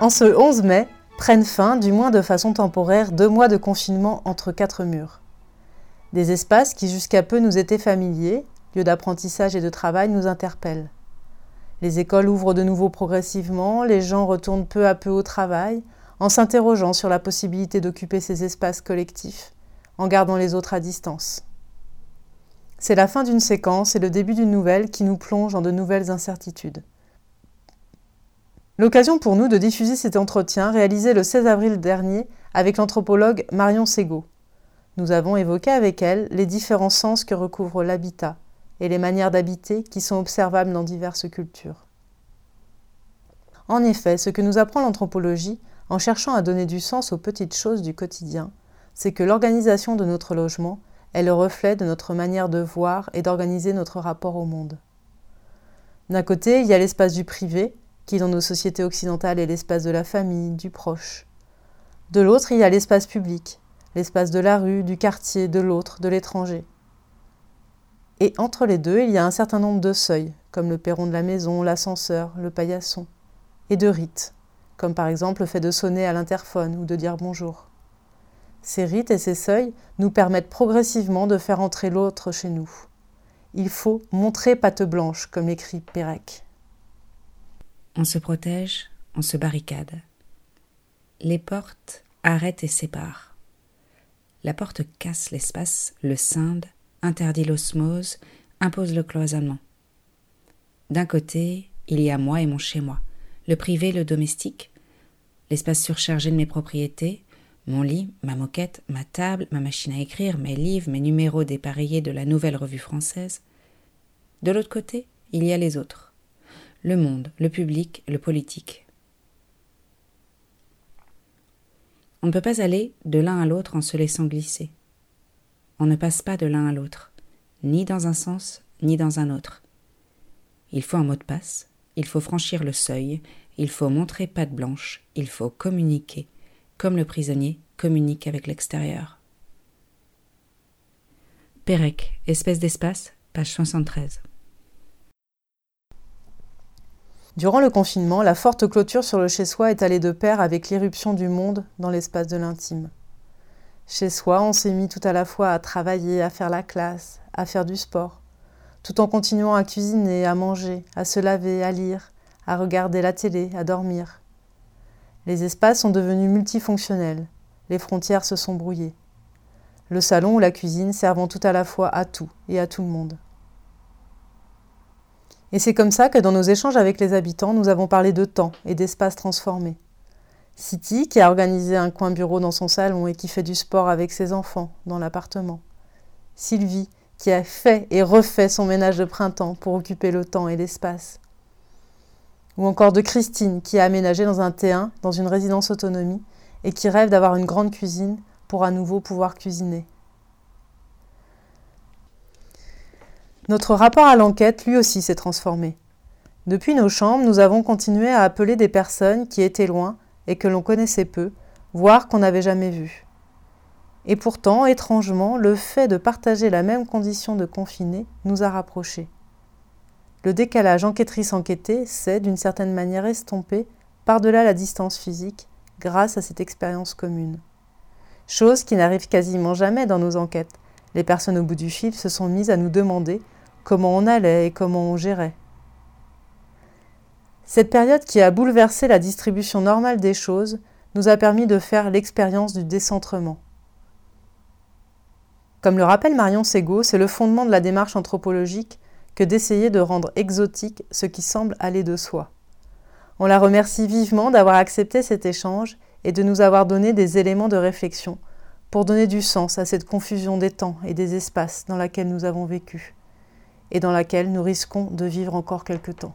En ce 11 mai, prennent fin, du moins de façon temporaire, deux mois de confinement entre quatre murs. Des espaces qui jusqu'à peu nous étaient familiers, lieux d'apprentissage et de travail, nous interpellent. Les écoles ouvrent de nouveau progressivement, les gens retournent peu à peu au travail, en s'interrogeant sur la possibilité d'occuper ces espaces collectifs, en gardant les autres à distance. C'est la fin d'une séquence et le début d'une nouvelle qui nous plonge dans de nouvelles incertitudes. L'occasion pour nous de diffuser cet entretien réalisé le 16 avril dernier avec l'anthropologue Marion Segaud. Nous avons évoqué avec elle les différents sens que recouvre l'habitat et les manières d'habiter qui sont observables dans diverses cultures. En effet, ce que nous apprend l'anthropologie, en cherchant à donner du sens aux petites choses du quotidien, c'est que l'organisation de notre logement est le reflet de notre manière de voir et d'organiser notre rapport au monde. D'un côté, il y a l'espace du privé, qui dans nos sociétés occidentales est l'espace de la famille, du proche. De l'autre, il y a l'espace public, l'espace de la rue, du quartier, de l'autre, de l'étranger. Et entre les deux, il y a un certain nombre de seuils, comme le perron de la maison, l'ascenseur, le paillasson, et de rites, comme par exemple le fait de sonner à l'interphone ou de dire bonjour. Ces rites et ces seuils nous permettent progressivement de faire entrer l'autre chez nous. Il faut montrer patte blanche, comme écrit Pérec. On se protège, on se barricade. Les portes arrêtent et séparent. La porte casse l'espace, le scinde, interdit l'osmose, impose le cloisonnement. D'un côté, il y a moi et mon chez-moi, le privé, le domestique, l'espace surchargé de mes propriétés, mon lit, ma moquette, ma table, ma machine à écrire, mes livres, mes numéros dépareillés de la nouvelle revue française. De l'autre côté, il y a les autres le monde, le public, le politique. On ne peut pas aller de l'un à l'autre en se laissant glisser. On ne passe pas de l'un à l'autre, ni dans un sens, ni dans un autre. Il faut un mot de passe, il faut franchir le seuil, il faut montrer patte blanche, il faut communiquer, comme le prisonnier communique avec l'extérieur. Pérec, espèce d'espace, page 73. Durant le confinement, la forte clôture sur le chez-soi est allée de pair avec l'irruption du monde dans l'espace de l'intime. Chez soi, on s'est mis tout à la fois à travailler, à faire la classe, à faire du sport, tout en continuant à cuisiner, à manger, à se laver, à lire, à regarder la télé, à dormir. Les espaces sont devenus multifonctionnels, les frontières se sont brouillées. Le salon ou la cuisine servant tout à la fois à tout et à tout le monde. Et c'est comme ça que dans nos échanges avec les habitants, nous avons parlé de temps et d'espaces transformés. City, qui a organisé un coin bureau dans son salon et qui fait du sport avec ses enfants dans l'appartement. Sylvie, qui a fait et refait son ménage de printemps pour occuper le temps et l'espace. Ou encore de Christine, qui a aménagé dans un T1, dans une résidence autonomie, et qui rêve d'avoir une grande cuisine pour à nouveau pouvoir cuisiner. Notre rapport à l'enquête, lui aussi, s'est transformé. Depuis nos chambres, nous avons continué à appeler des personnes qui étaient loin et que l'on connaissait peu, voire qu'on n'avait jamais vues. Et pourtant, étrangement, le fait de partager la même condition de confiné nous a rapprochés. Le décalage enquêtrice-enquêtée s'est, d'une certaine manière, estompé par-delà la distance physique grâce à cette expérience commune. Chose qui n'arrive quasiment jamais dans nos enquêtes. Les personnes au bout du fil se sont mises à nous demander comment on allait et comment on gérait. Cette période qui a bouleversé la distribution normale des choses nous a permis de faire l'expérience du décentrement. Comme le rappelle Marion Segaud, c'est le fondement de la démarche anthropologique que d'essayer de rendre exotique ce qui semble aller de soi. On la remercie vivement d'avoir accepté cet échange et de nous avoir donné des éléments de réflexion pour donner du sens à cette confusion des temps et des espaces dans laquelle nous avons vécu et dans laquelle nous risquons de vivre encore quelque temps.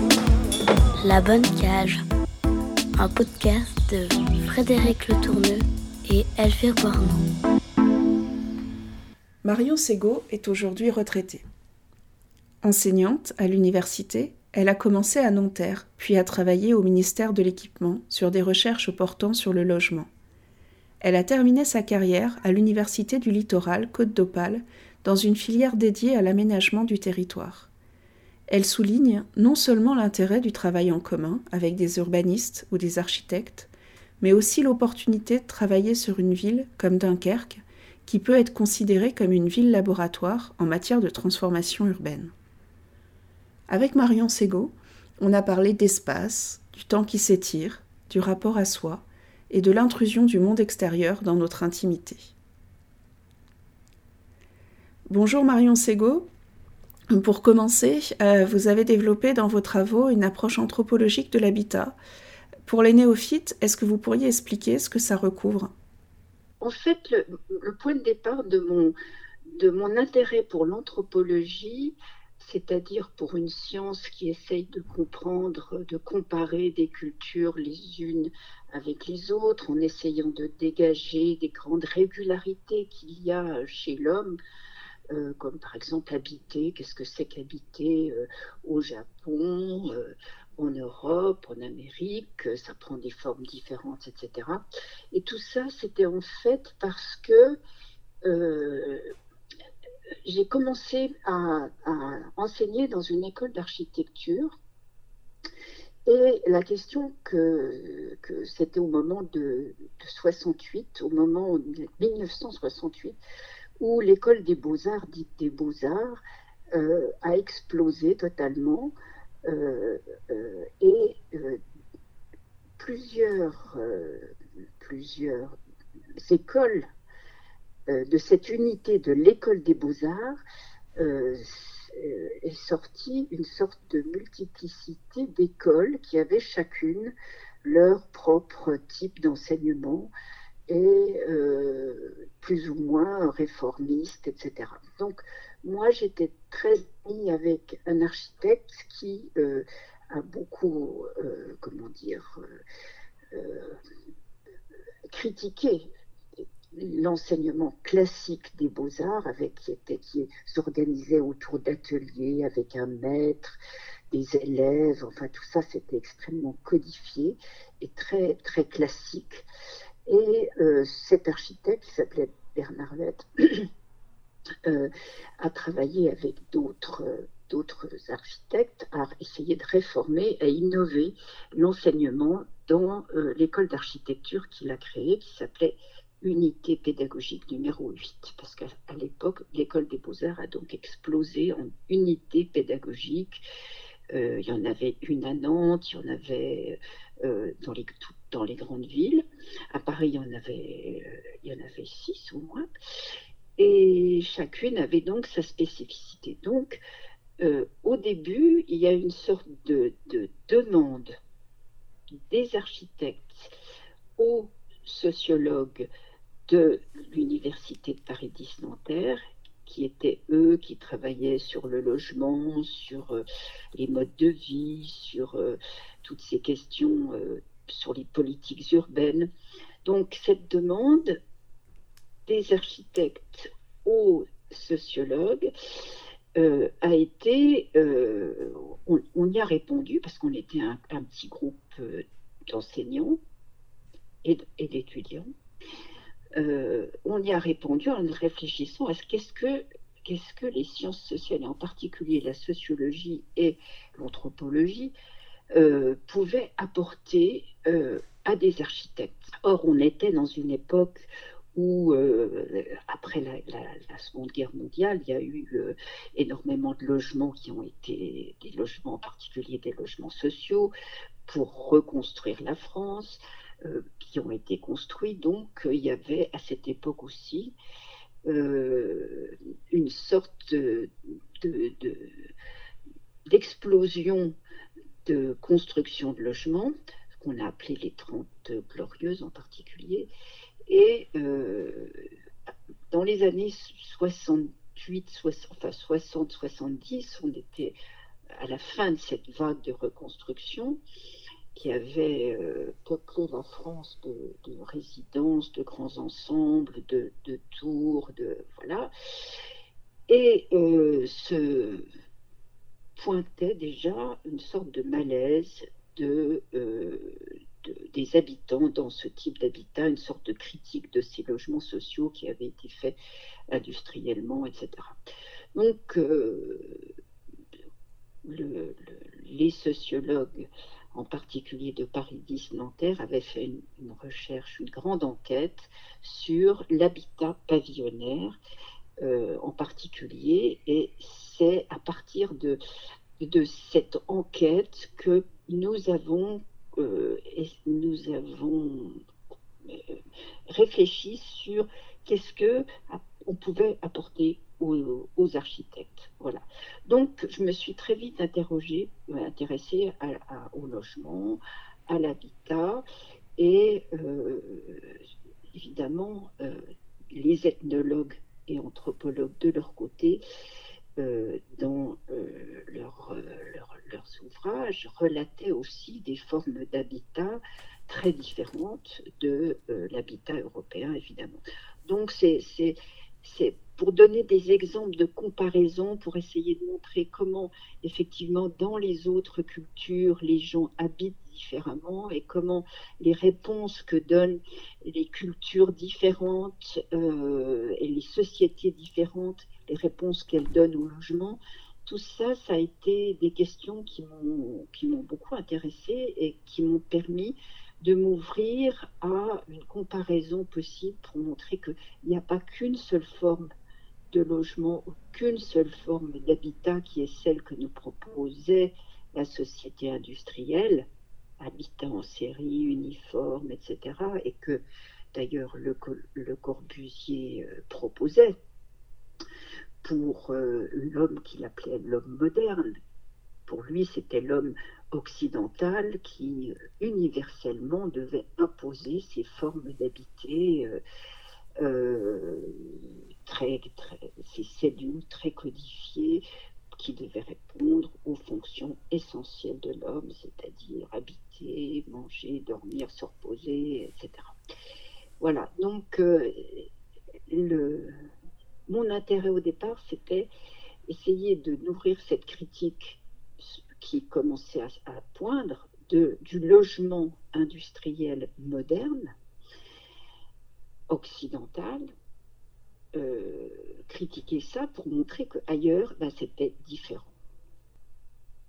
La Bonne Cage, un podcast de Frédéric Le Tourneux et Elvire Boirnon. Marion Sego est aujourd'hui retraitée. Enseignante à l'université, elle a commencé à Nanterre, puis a travaillé au ministère de l'Équipement sur des recherches portant sur le logement. Elle a terminé sa carrière à l'Université du Littoral Côte d'Opale dans une filière dédiée à l'aménagement du territoire. Elle souligne non seulement l'intérêt du travail en commun avec des urbanistes ou des architectes, mais aussi l'opportunité de travailler sur une ville comme Dunkerque, qui peut être considérée comme une ville laboratoire en matière de transformation urbaine. Avec Marion Sego, on a parlé d'espace, du temps qui s'étire, du rapport à soi et de l'intrusion du monde extérieur dans notre intimité. Bonjour Marion Sego. Pour commencer, euh, vous avez développé dans vos travaux une approche anthropologique de l'habitat. Pour les néophytes, est-ce que vous pourriez expliquer ce que ça recouvre? En fait, le, point de départ de mon, de mon intérêt pour l'anthropologie, c'est-à-dire pour une science qui essaye de comprendre, de comparer des cultures les unes avec les autres, en essayant de dégager des grandes régularités qu'il y a chez l'homme, euh, comme par exemple habiter, qu'est-ce que c'est qu'habiter euh, au Japon, euh, en Europe, en Amérique, ça prend des formes différentes, etc. Et tout ça, c'était en fait parce que j'ai commencé à, enseigner dans une école d'architecture. Et la question que, c'était au moment de, de, 68, au moment de 1968, où l'école des beaux-arts, dite des beaux-arts, euh, a explosé totalement euh, euh, et plusieurs, plusieurs écoles de cette unité de l'école des beaux-arts est sortie une sorte de multiplicité d'écoles qui avaient chacune leur propre type d'enseignement et euh, plus ou moins réformiste, etc. Donc moi j'étais très amie avec un architecte qui euh, a beaucoup, euh, comment dire, critiqué l'enseignement classique des beaux-arts avec qui qui s'organisait autour d'ateliers avec un maître des élèves enfin tout ça c'était extrêmement codifié et très très classique et euh, cet architecte, qui s'appelait Bernard Lett, euh, a travaillé avec d'autres d'autres architectes à essayer de réformer et innover l'enseignement dans euh, l'école d'architecture qu'il a créée, qui s'appelait Unité pédagogique numéro 8, parce qu'à l'époque, l'école des beaux-arts a donc explosé en unité pédagogique. Euh, il y en avait une à Nantes, il y en avait euh, dans, les, dans les grandes villes. À Paris, il y en avait, euh, il y en avait six au moins. Et chacune avait donc sa spécificité. Donc, euh, au début, il y a une sorte de, de demande des architectes aux sociologues de l'Université de Paris 10 Nanterre qui étaient eux qui travaillaient sur le logement, sur euh, les modes de vie, sur toutes ces questions, sur les politiques urbaines. Donc cette demande des architectes aux sociologues a été, on, y a répondu parce qu'on était un, petit groupe d'enseignants et, d'étudiants euh, on y a répondu en réfléchissant à ce que qu'est-ce que les sciences sociales, et en particulier la sociologie et l'anthropologie, euh, pouvait apporter euh, à des architectes. Or, on était dans une époque où, euh, après la, Seconde Guerre mondiale, il y a eu énormément de logements qui ont été des logements, en particulier des logements sociaux, pour reconstruire la France, qui ont été construits. Donc, il y avait à cette époque aussi une sorte d'explosion construction de logements, qu'on a appelé les 30 glorieuses en particulier. Et euh, dans les années 68, 60, enfin 60, 70, on était à la fin de cette vague de reconstruction qui avait peuplé la France de, résidences, de grands ensembles, de, tours, de voilà. Et euh, se pointait déjà une sorte de malaise euh, des habitants dans ce type d'habitat, une sorte de critique de ces logements sociaux qui avaient été faits industriellement, etc. Donc, les sociologues en particulier de Paris 10 Nanterre, avait fait une, recherche, une grande enquête sur l'habitat pavillonnaire euh, en particulier. Et c'est à partir de, de cette enquête que nous avons, euh, nous avons euh, réfléchi sur qu'est-ce que on pouvait apporter aux, architectes. Voilà. Donc, je me suis très vite interrogée, euh, intéressée au logement, à l'habitat, et évidemment, les ethnologues et anthropologues de leur côté, dans leur, leurs ouvrages, relataient aussi des formes d'habitat très différentes de l'habitat européen, évidemment. Donc, c'est pour donner des exemples de comparaison, pour essayer de montrer comment, effectivement, dans les autres cultures, les gens habitent différemment et comment les réponses que donnent les cultures différentes euh, et les sociétés différentes, les réponses qu'elles donnent au logement, tout ça, ça a été des questions qui m'ont beaucoup intéressée et qui m'ont permis de m'ouvrir à une comparaison possible pour montrer qu'il n'y a pas qu'une seule forme de logement qu'une seule forme d'habitat qui est celle que nous proposait la société industrielle, habitat en série, uniforme, etc., et que d'ailleurs le, le, Corbusier euh, proposait pour euh, l'homme qu'il appelait l'homme moderne. Pour lui, c'était l'homme occidentale qui euh, universellement devait imposer ces formes d'habiter, euh, très, ces cellules très codifiées qui devaient répondre aux fonctions essentielles de l'homme, c'est-à-dire habiter, manger, dormir, se reposer, etc. Voilà, donc le, mon intérêt au départ, c'était essayer de nourrir cette critique qui commençait à, poindre du logement industriel moderne, occidental, euh, critiquer ça pour montrer qu'ailleurs, ben, c'était différent.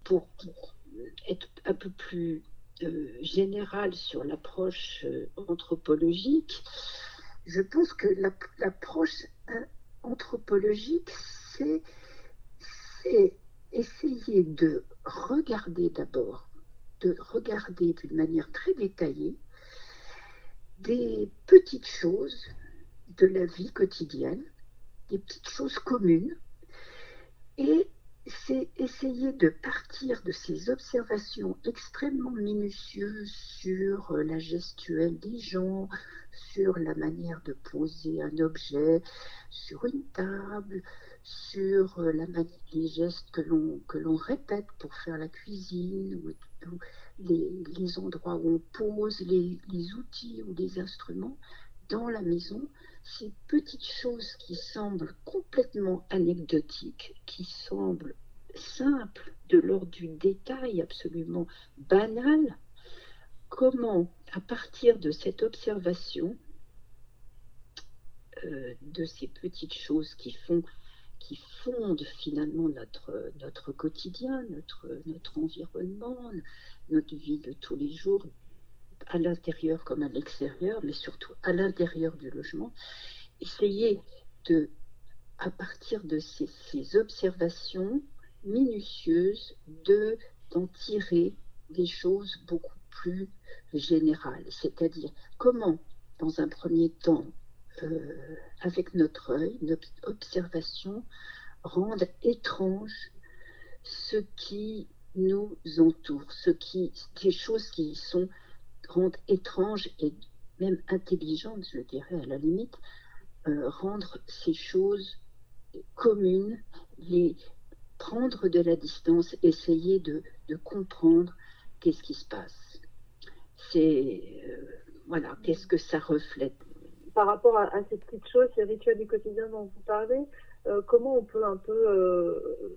Pour, être un peu plus euh, général sur l'approche euh, anthropologique, je pense que l'approche anthropologique, c'est essayer de regarder d'abord, de regarder d'une manière très détaillée des petites choses de la vie quotidienne, des petites choses communes, et c'est essayer de partir de ces observations extrêmement minutieuses sur la gestuelle des gens, sur la manière de poser un objet sur une table, sur euh, les gestes que l'on, répète pour faire la cuisine, ou, les, endroits où on pose les, outils ou les instruments dans la maison, ces petites choses qui semblent complètement anecdotiques, qui semblent simples, de l'ordre du détail absolument banal, comment, à partir de cette observation, euh, de ces petites choses qui font qui fondent finalement notre, quotidien, notre, notre environnement, notre vie de tous les jours, à l'intérieur comme à l'extérieur, mais surtout à l'intérieur du logement, essayer de, à partir de ces, observations minutieuses, de d'en tirer des choses beaucoup plus générales, c'est-à-dire comment, dans un premier temps, euh, avec notre œil, notre observation, rendent étrange ce qui nous entoure, ce qui, des choses qui sont rendent étranges et même intelligentes, je dirais à la limite, euh, rendre ces choses communes, les prendre de la distance, essayer de, comprendre qu'est-ce qui se passe. C'est euh, voilà, qu'est-ce que ça reflète. Par rapport à, ces petites choses, ces rituels du quotidien dont vous parlez, euh, comment on peut un peu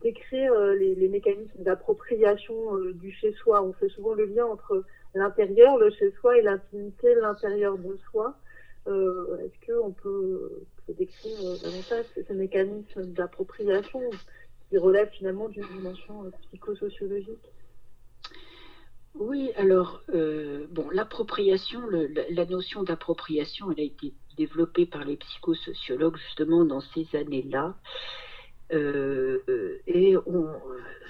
décrire les, les, mécanismes d'appropriation du chez-soi On fait souvent le lien entre l'intérieur, le chez-soi et l'intimité, l'intérieur de soi. Euh, est-ce qu'on peut, décrire euh, davantage ces mécanismes d'appropriation qui relèvent finalement d'une dimension euh, psychosociologique? Oui, alors, bon, l'appropriation, la, notion d'appropriation, elle a été développée par les psychosociologues justement dans ces années-là. et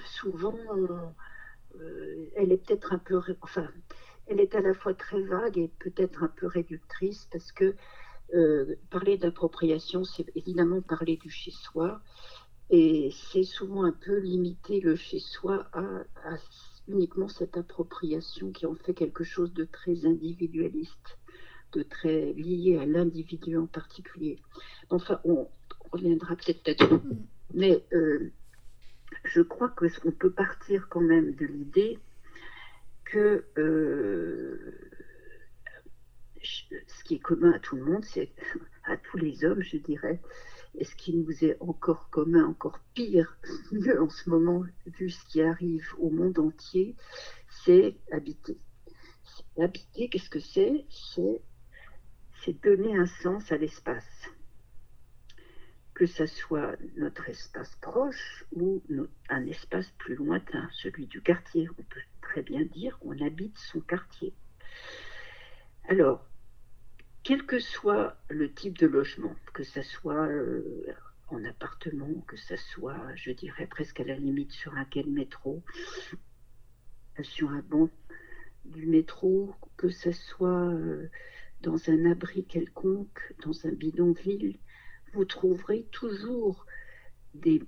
souvent, elle est peut-être un peu, enfin, elle est à la fois très vague et peut-être un peu réductrice parce que euh, parler d'appropriation, c'est évidemment parler du chez-soi et c'est souvent un peu limiter le chez-soi à, uniquement cette appropriation qui en fait quelque chose de très individualiste, de très lié à l'individu en particulier. Enfin, on, reviendra peut-être là-dessus, mm. mais euh, je crois qu'on peut partir quand même de l'idée que euh, ce qui est commun à tout le monde, c'est à tous les hommes, je dirais, et ce qui nous est encore commun, encore pire en ce moment, vu ce qui arrive au monde entier, c'est habiter. Habiter, qu'est-ce que c'est C'est donner un sens à l'espace. Que ce soit notre espace proche ou un espace plus lointain, celui du quartier. On peut très bien dire qu'on habite son quartier. Alors, quel que soit le type de logement, que ce soit euh, en appartement, que ce soit, je dirais, presque à la limite sur un quai de métro, sur un banc du métro, que ce soit euh, dans un abri quelconque, dans un bidonville, vous trouverez toujours des,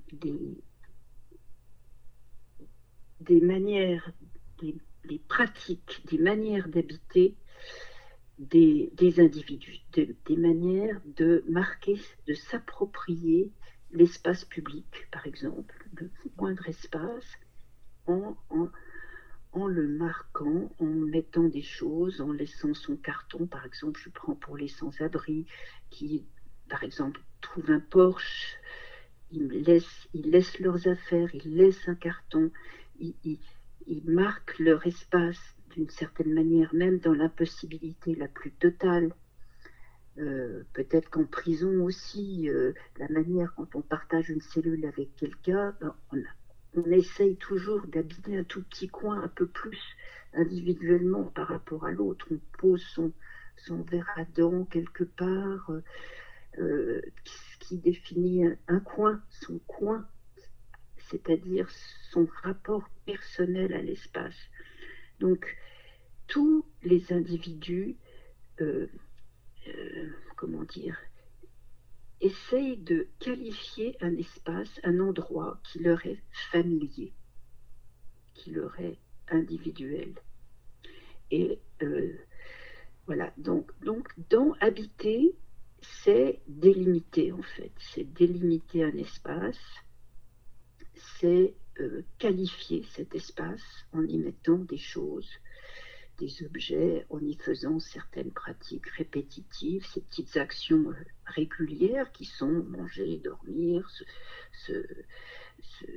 des manières des, pratiques, des manières d'habiter des, individus, des manières de marquer, de s'approprier l'espace public, par exemple, le moindre espace, en, en, le marquant, en mettant des choses, en laissant son carton, par exemple, je prends pour les sans-abri, qui, par exemple, trouvent un Porsche, ils laissent, ils laissent leurs affaires, ils laissent un carton, ils, marquent leur espace d'une certaine manière, même dans l'impossibilité la plus totale. Euh, peut-être qu'en prison aussi, euh, la manière quand on partage une cellule avec quelqu'un, ben, on, essaye toujours d'habiter un tout petit coin un peu plus individuellement par rapport à l'autre. On pose son, son verre à dents quelque part, euh, qui définit un coin, son coin c'est-à-dire son rapport personnel à l'espace. Donc, tous les individus, euh, euh, comment dire, essayent de qualifier un espace, un endroit qui leur est familier, qui leur est individuel. Et euh, voilà, donc, donc dans habiter, c'est délimiter en fait, c'est délimiter un espace, c'est euh, qualifier cet espace en y mettant des choses, des objets, en y faisant certaines pratiques répétitives, ces petites actions euh, régulières qui sont manger, dormir, se,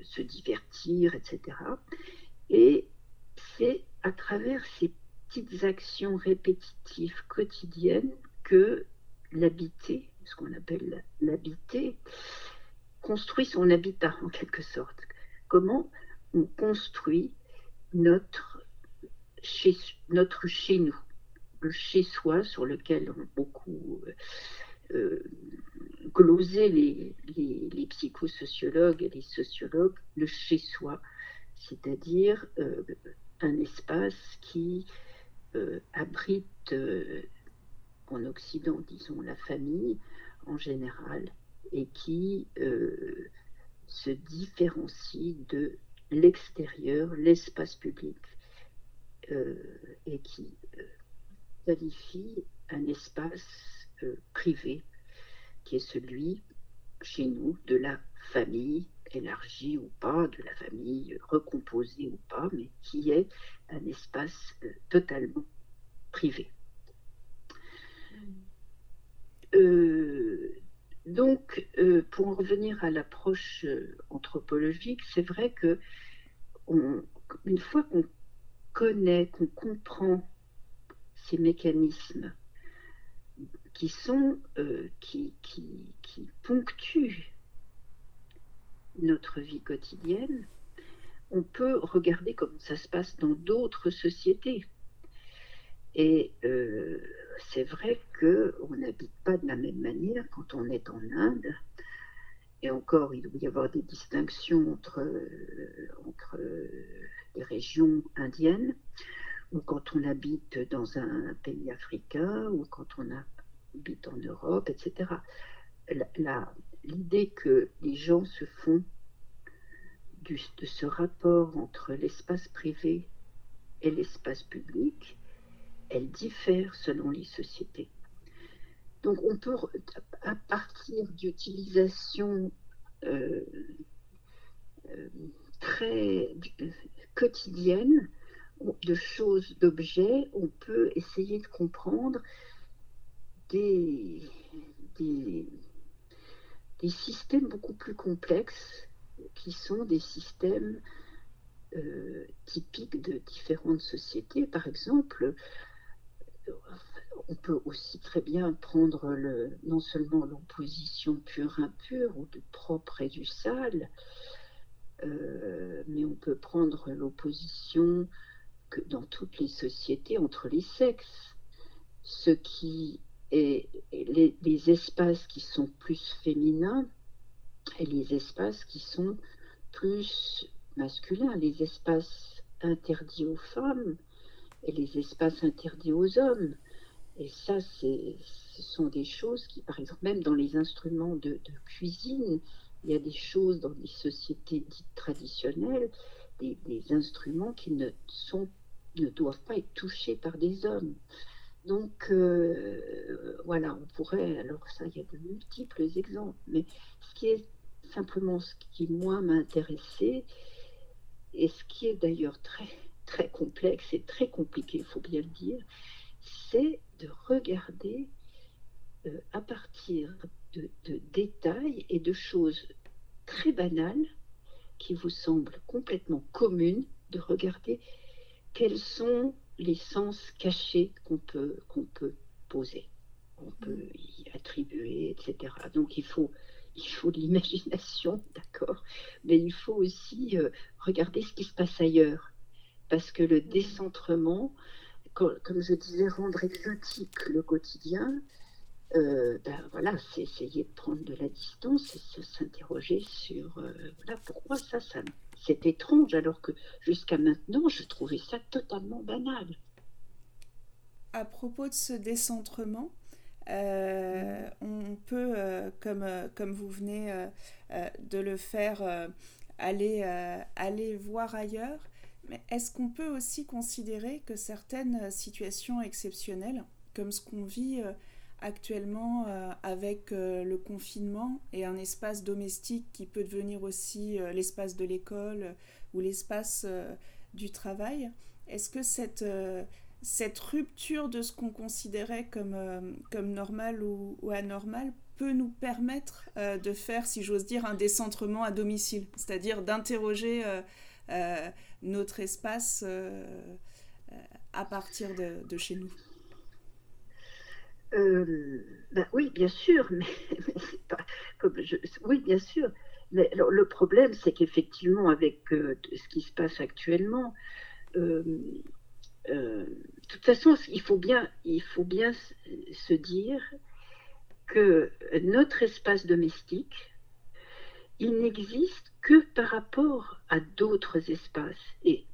se divertir, etc. Et c'est à travers ces petites actions répétitives quotidiennes que l'habiter, ce qu'on appelle l'habiter, construit son habitat en quelque sorte. Comment on construit notre chez, nous, le chez soi sur lequel ont beaucoup euh, euh, glosé les, les, psychosociologues et les sociologues, le chez soi, c'est-à-dire euh, un espace qui abrite en Occident, disons, la famille en général, et qui euh, se différencie de l'extérieur, l'espace public, et qui qualifie un espace privé qui est celui, chez nous, de la famille élargie ou pas, de la famille recomposée ou pas, mais qui est un espace totalement privé. Euh, donc, euh, pour en revenir à l'approche euh, anthropologique, c'est vrai que une fois qu'on connaît, qu'on comprend ces mécanismes qui sont qui, ponctuent notre vie quotidienne, on peut regarder comment ça se passe dans d'autres sociétés. Et euh, c'est vrai qu'on n'habite pas de la même manière quand on est en Inde. Et encore, il doit y avoir des distinctions entre, euh, entre les régions indiennes, ou quand on habite dans un pays africain, ou quand on habite en Europe, etc. L'idée que les gens se font de ce rapport entre l'espace privé et l'espace public, elle diffère selon les sociétés. Donc on peut, à partir d'utilisation euh, euh, très quotidienne de choses, d'objets, on peut essayer de comprendre des, des, systèmes beaucoup plus complexes qui sont des systèmes euh, typiques de différentes sociétés. Par exemple, on peut aussi très bien prendre non seulement l'opposition pure-impure ou du propre et du sale, euh, mais on peut prendre l'opposition que dans toutes les sociétés entre les sexes, ce qui est les, espaces qui sont plus féminins et les espaces qui sont plus masculins, les espaces interdits aux femmes et les espaces interdits aux hommes. Et ça, ce sont des choses qui, par exemple, même dans les instruments de, cuisine, il y a des choses dans les sociétés dites traditionnelles, des, instruments qui ne, sont, ne doivent pas être touchés par des hommes. Donc, euh, voilà, on pourrait, alors ça, il y a de multiples exemples, mais ce qui est simplement ce qui, moi, m'a intéressé, et ce qui est d'ailleurs très très complexe et très compliqué, il faut bien le dire, c'est de regarder euh, à partir de, détails et de choses très banales qui vous semblent complètement communes, de regarder quels sont les sens cachés qu'on peut, qu'on peut poser, qu'on peut y attribuer, etc. Donc il faut, il faut l'imagination, d'accord, mais il faut aussi euh, regarder ce qui se passe ailleurs parce que le décentrement, comme je disais, rendre exotique le quotidien, euh, ben voilà, c'est essayer de prendre de la distance et s'interroger sur euh, voilà, pourquoi ça, ça c'est étrange alors que jusqu'à maintenant je trouvais ça totalement banal. À propos de ce décentrement, euh, on peut, comme, comme vous venez de le faire, aller, aller voir ailleurs. Mais est-ce qu'on peut aussi considérer que certaines situations exceptionnelles, comme ce qu'on vit euh, actuellement euh, avec euh, le confinement et un espace domestique qui peut devenir aussi l'espace de l'école ou l'espace du travail, est-ce que cette, cette rupture de ce qu'on considérait comme, comme normal ou, anormal peut nous permettre de faire, si j'ose dire, un décentrement à domicile, c'est-à-dire d'interroger euh, notre espace euh, euh, à partir de, chez nous ben oui, bien sûr, mais, oui, bien sûr. Mais le problème, c'est qu'effectivement, avec ce qui se passe actuellement, de toute façon, il faut bien, il faut bien se dire que notre espace domestique, il n'existe que par rapport à d'autres espaces et,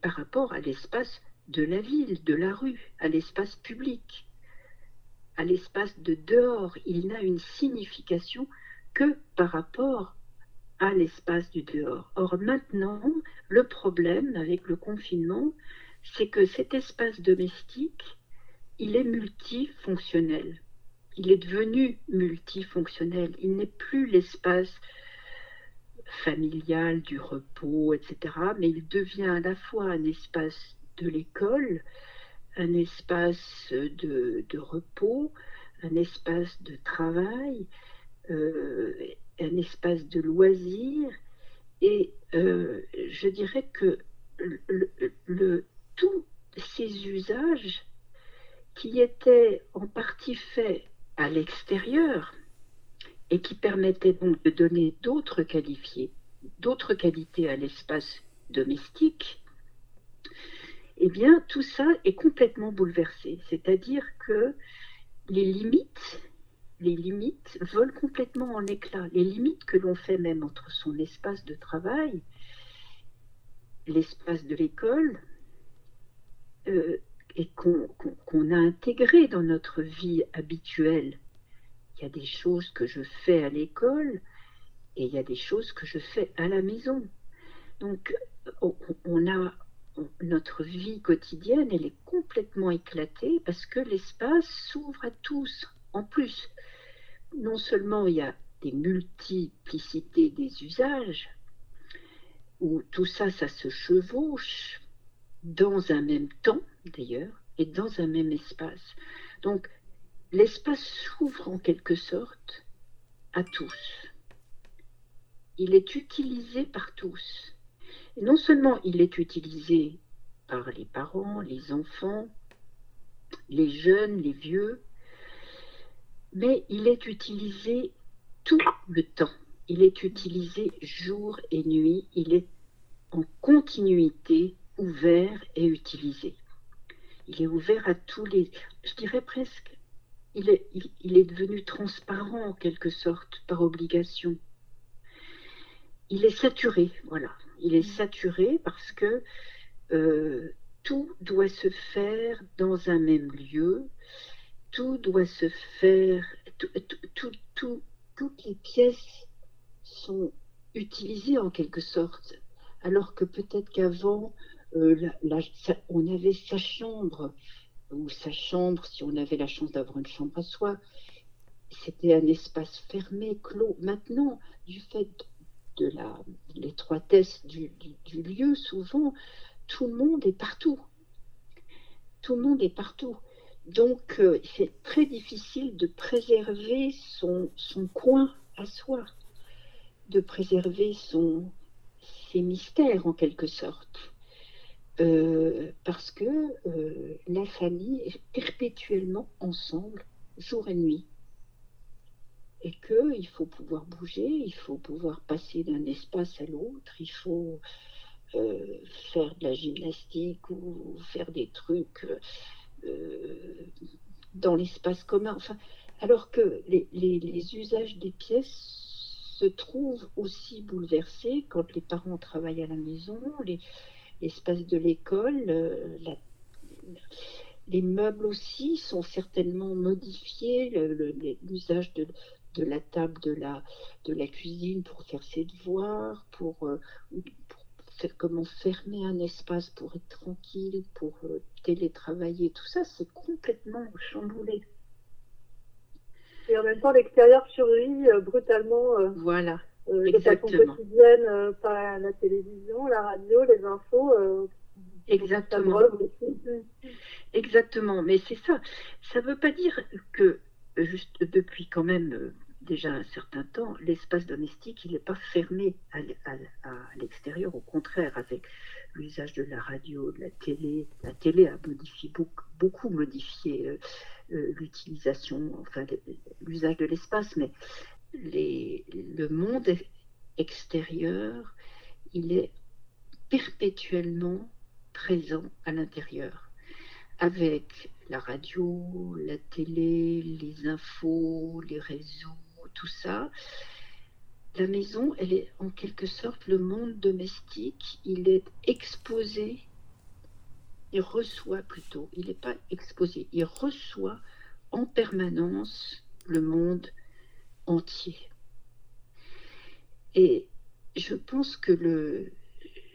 par rapport à l'espace de la ville, de la rue, à l'espace public, à l'espace de dehors. Il n'a une signification que par rapport à l'espace du dehors. Or maintenant, le problème avec le confinement, c'est que cet espace domestique, il est multifonctionnel. Il est devenu multifonctionnel. Il n'est plus l'espace familial du repos, etc. Mais il devient à la fois un espace de l'école, un espace de, repos, un espace de travail, euh, un espace de loisir. Et euh, je dirais que tous ces usages qui étaient en partie faits à l'extérieur et qui permettaient donc de donner d'autres qualifiés, d'autres qualités à l'espace domestique, eh bien tout ça est complètement bouleversé. C'est-à-dire que les limites, les limites volent complètement en éclats. Les limites que l'on fait même entre son espace de travail, l'espace de l'école, euh, et qu'on a intégré dans notre vie habituelle. Il y a des choses que je fais à l'école et il y a des choses que je fais à la maison. Donc, on a notre vie quotidienne, elle est complètement éclatée parce que l'espace s'ouvre à tous. En plus, non seulement il y a des multiplicités des usages, où tout ça, ça se chevauche dans un même temps, d'ailleurs, et dans un même espace. Donc, l'espace s'ouvre en quelque sorte à tous. Il est utilisé par tous. Non seulement il est utilisé par les parents, les enfants, les jeunes, les vieux, mais il est utilisé tout le temps. Il est utilisé jour et nuit. Il est en continuité ouvert et utilisé. Il est ouvert à tous les, je dirais presque, il est, il, est devenu transparent en quelque sorte par obligation. Il est saturé, voilà. Il est saturé parce que euh, tout doit se faire dans un même lieu, tout doit se faire, tout, toutes les pièces sont utilisées en quelque sorte, alors que peut-être qu'avant, euh, on avait sa chambre, ou sa chambre, si on avait la chance d'avoir une chambre à soi, c'était un espace fermé, clos. Maintenant, du fait de l'étroitesse du, lieu, souvent, tout le monde est partout. Tout le monde est partout. Donc, euh, c'est très difficile de préserver son, coin à soi, de préserver ses mystères en quelque sorte. Euh, parce que euh, la famille est perpétuellement ensemble, jour et nuit. Et qu'il faut pouvoir bouger, il faut pouvoir passer d'un espace à l'autre, il faut euh, faire de la gymnastique ou faire des trucs dans l'espace commun. Enfin, alors que les, les, usages des pièces se trouvent aussi bouleversés quand les parents travaillent à la maison, les, l'espace de l'école. Euh, les meubles aussi sont certainement modifiés, l'usage de, la table de la, de la cuisine pour faire ses devoirs, pour, euh, faire, comment fermer un espace pour être tranquille, pour euh, télétravailler, tout ça, c'est complètement chamboulé. Et en même temps, l'extérieur survit brutalement. voilà. Euh, de façon quotidienne euh, par la télévision, la radio, les infos. Euh, Exactement. Exactement. Mais c'est ça. Ça ne veut pas dire que juste depuis quand même déjà un certain temps, l'espace domestique, il n'est pas fermé à, l'extérieur. Au contraire, avec l'usage de la radio, de la télé, la télé a modifié beaucoup, beaucoup modifié l'utilisation, enfin l'usage de l'espace, mais le monde extérieur, il est perpétuellement présent à l'intérieur, avec la radio, la télé, les infos, les réseaux, tout ça. La maison, elle est en quelque sorte le monde domestique, il est exposé, il reçoit plutôt, il n'est pas exposé, il reçoit en permanence le monde entier. Et je pense que le,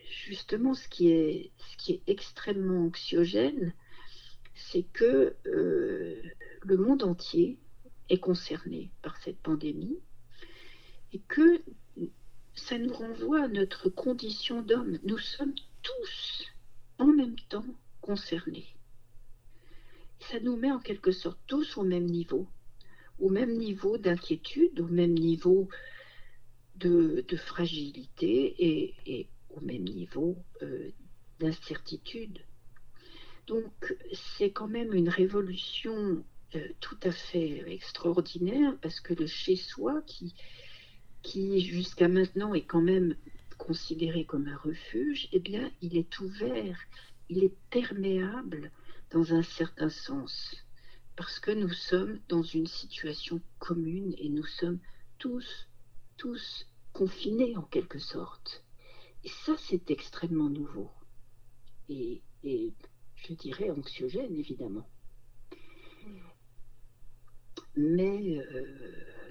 justement, ce qui est, ce qui est extrêmement anxiogène, c'est que euh, le monde entier est concerné par cette pandémie et que ça nous renvoie à notre condition d'homme. Nous sommes tous en même temps concernés. Ça nous met en quelque sorte tous au même niveau, au même niveau d'inquiétude, au même niveau de, fragilité et, au même niveau euh, d'incertitude. Donc c'est quand même une révolution euh, tout à fait extraordinaire parce que le chez-soi qui, qui jusqu'à maintenant est quand même considéré comme un refuge, eh bien il est ouvert, il est perméable dans un certain sens parce que nous sommes dans une situation commune et nous sommes tous, tous confinés en quelque sorte. Et ça, c'est extrêmement nouveau. Et, je dirais anxiogène, évidemment. Mais euh,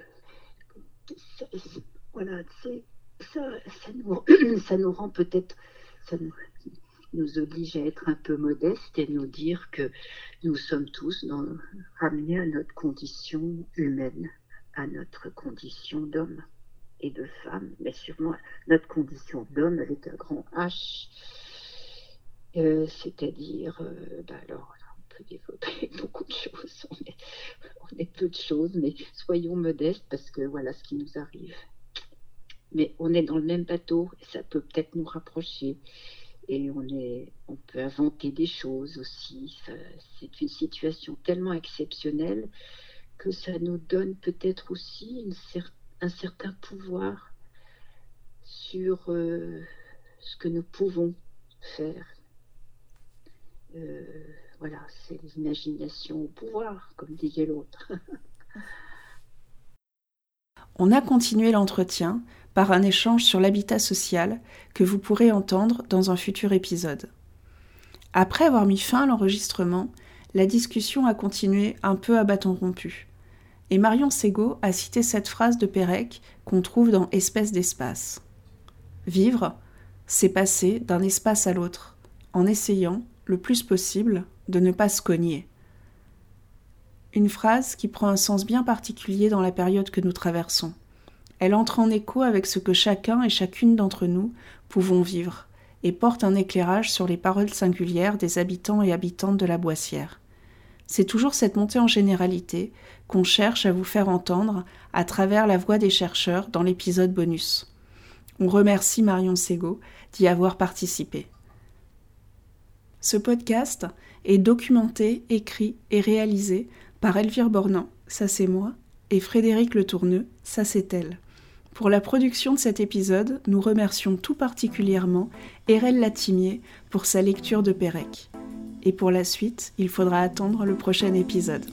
voilà, ça, ça, nous, rend peut-être, oblige à être un peu modeste et nous dire que nous sommes tous ramenés à notre condition humaine, à notre condition d'homme et de femme, mais sûrement notre condition d'homme avec un grand H, euh, c'est-à-dire, euh, bah alors, on peut développer beaucoup de choses, on est, on est peu de choses, mais soyons modestes parce que voilà ce qui nous arrive. Mais on est dans le même bateau et ça peut peut-être nous rapprocher. Et on, est, on peut inventer des choses aussi. C'est une situation tellement exceptionnelle que ça nous donne peut-être aussi un certain pouvoir sur euh, ce que nous pouvons faire. Euh, voilà, c'est l'imagination au pouvoir, comme disait l'autre. On a continué l'entretien par un échange sur l'habitat social que vous pourrez entendre dans un futur épisode. Après avoir mis fin à l'enregistrement, la discussion a continué un peu à bâton rompu et Marion Ségaud a cité cette phrase de Pérec qu'on trouve dans Espèce d'espace. Vivre, c'est passer d'un espace à l'autre, en essayant, le plus possible, de ne pas se cogner. Une phrase qui prend un sens bien particulier dans la période que nous traversons. Elle entre en écho avec ce que chacun et chacune d'entre nous pouvons vivre, et porte un éclairage sur les paroles singulières des habitants et habitantes de la Boissière. C'est toujours cette montée en généralité qu'on cherche à vous faire entendre à travers la voix des chercheurs dans l'épisode bonus. On remercie Marion Sego d'y avoir participé. Ce podcast est documenté, écrit et réalisé par Elvire Bornand, ça c'est moi, et Frédéric Le Tourneux, ça c'est elle. Pour la production de cet épisode, nous remercions tout particulièrement Erel Latimier pour sa lecture de Pérec et pour la suite, il faudra attendre le prochain épisode.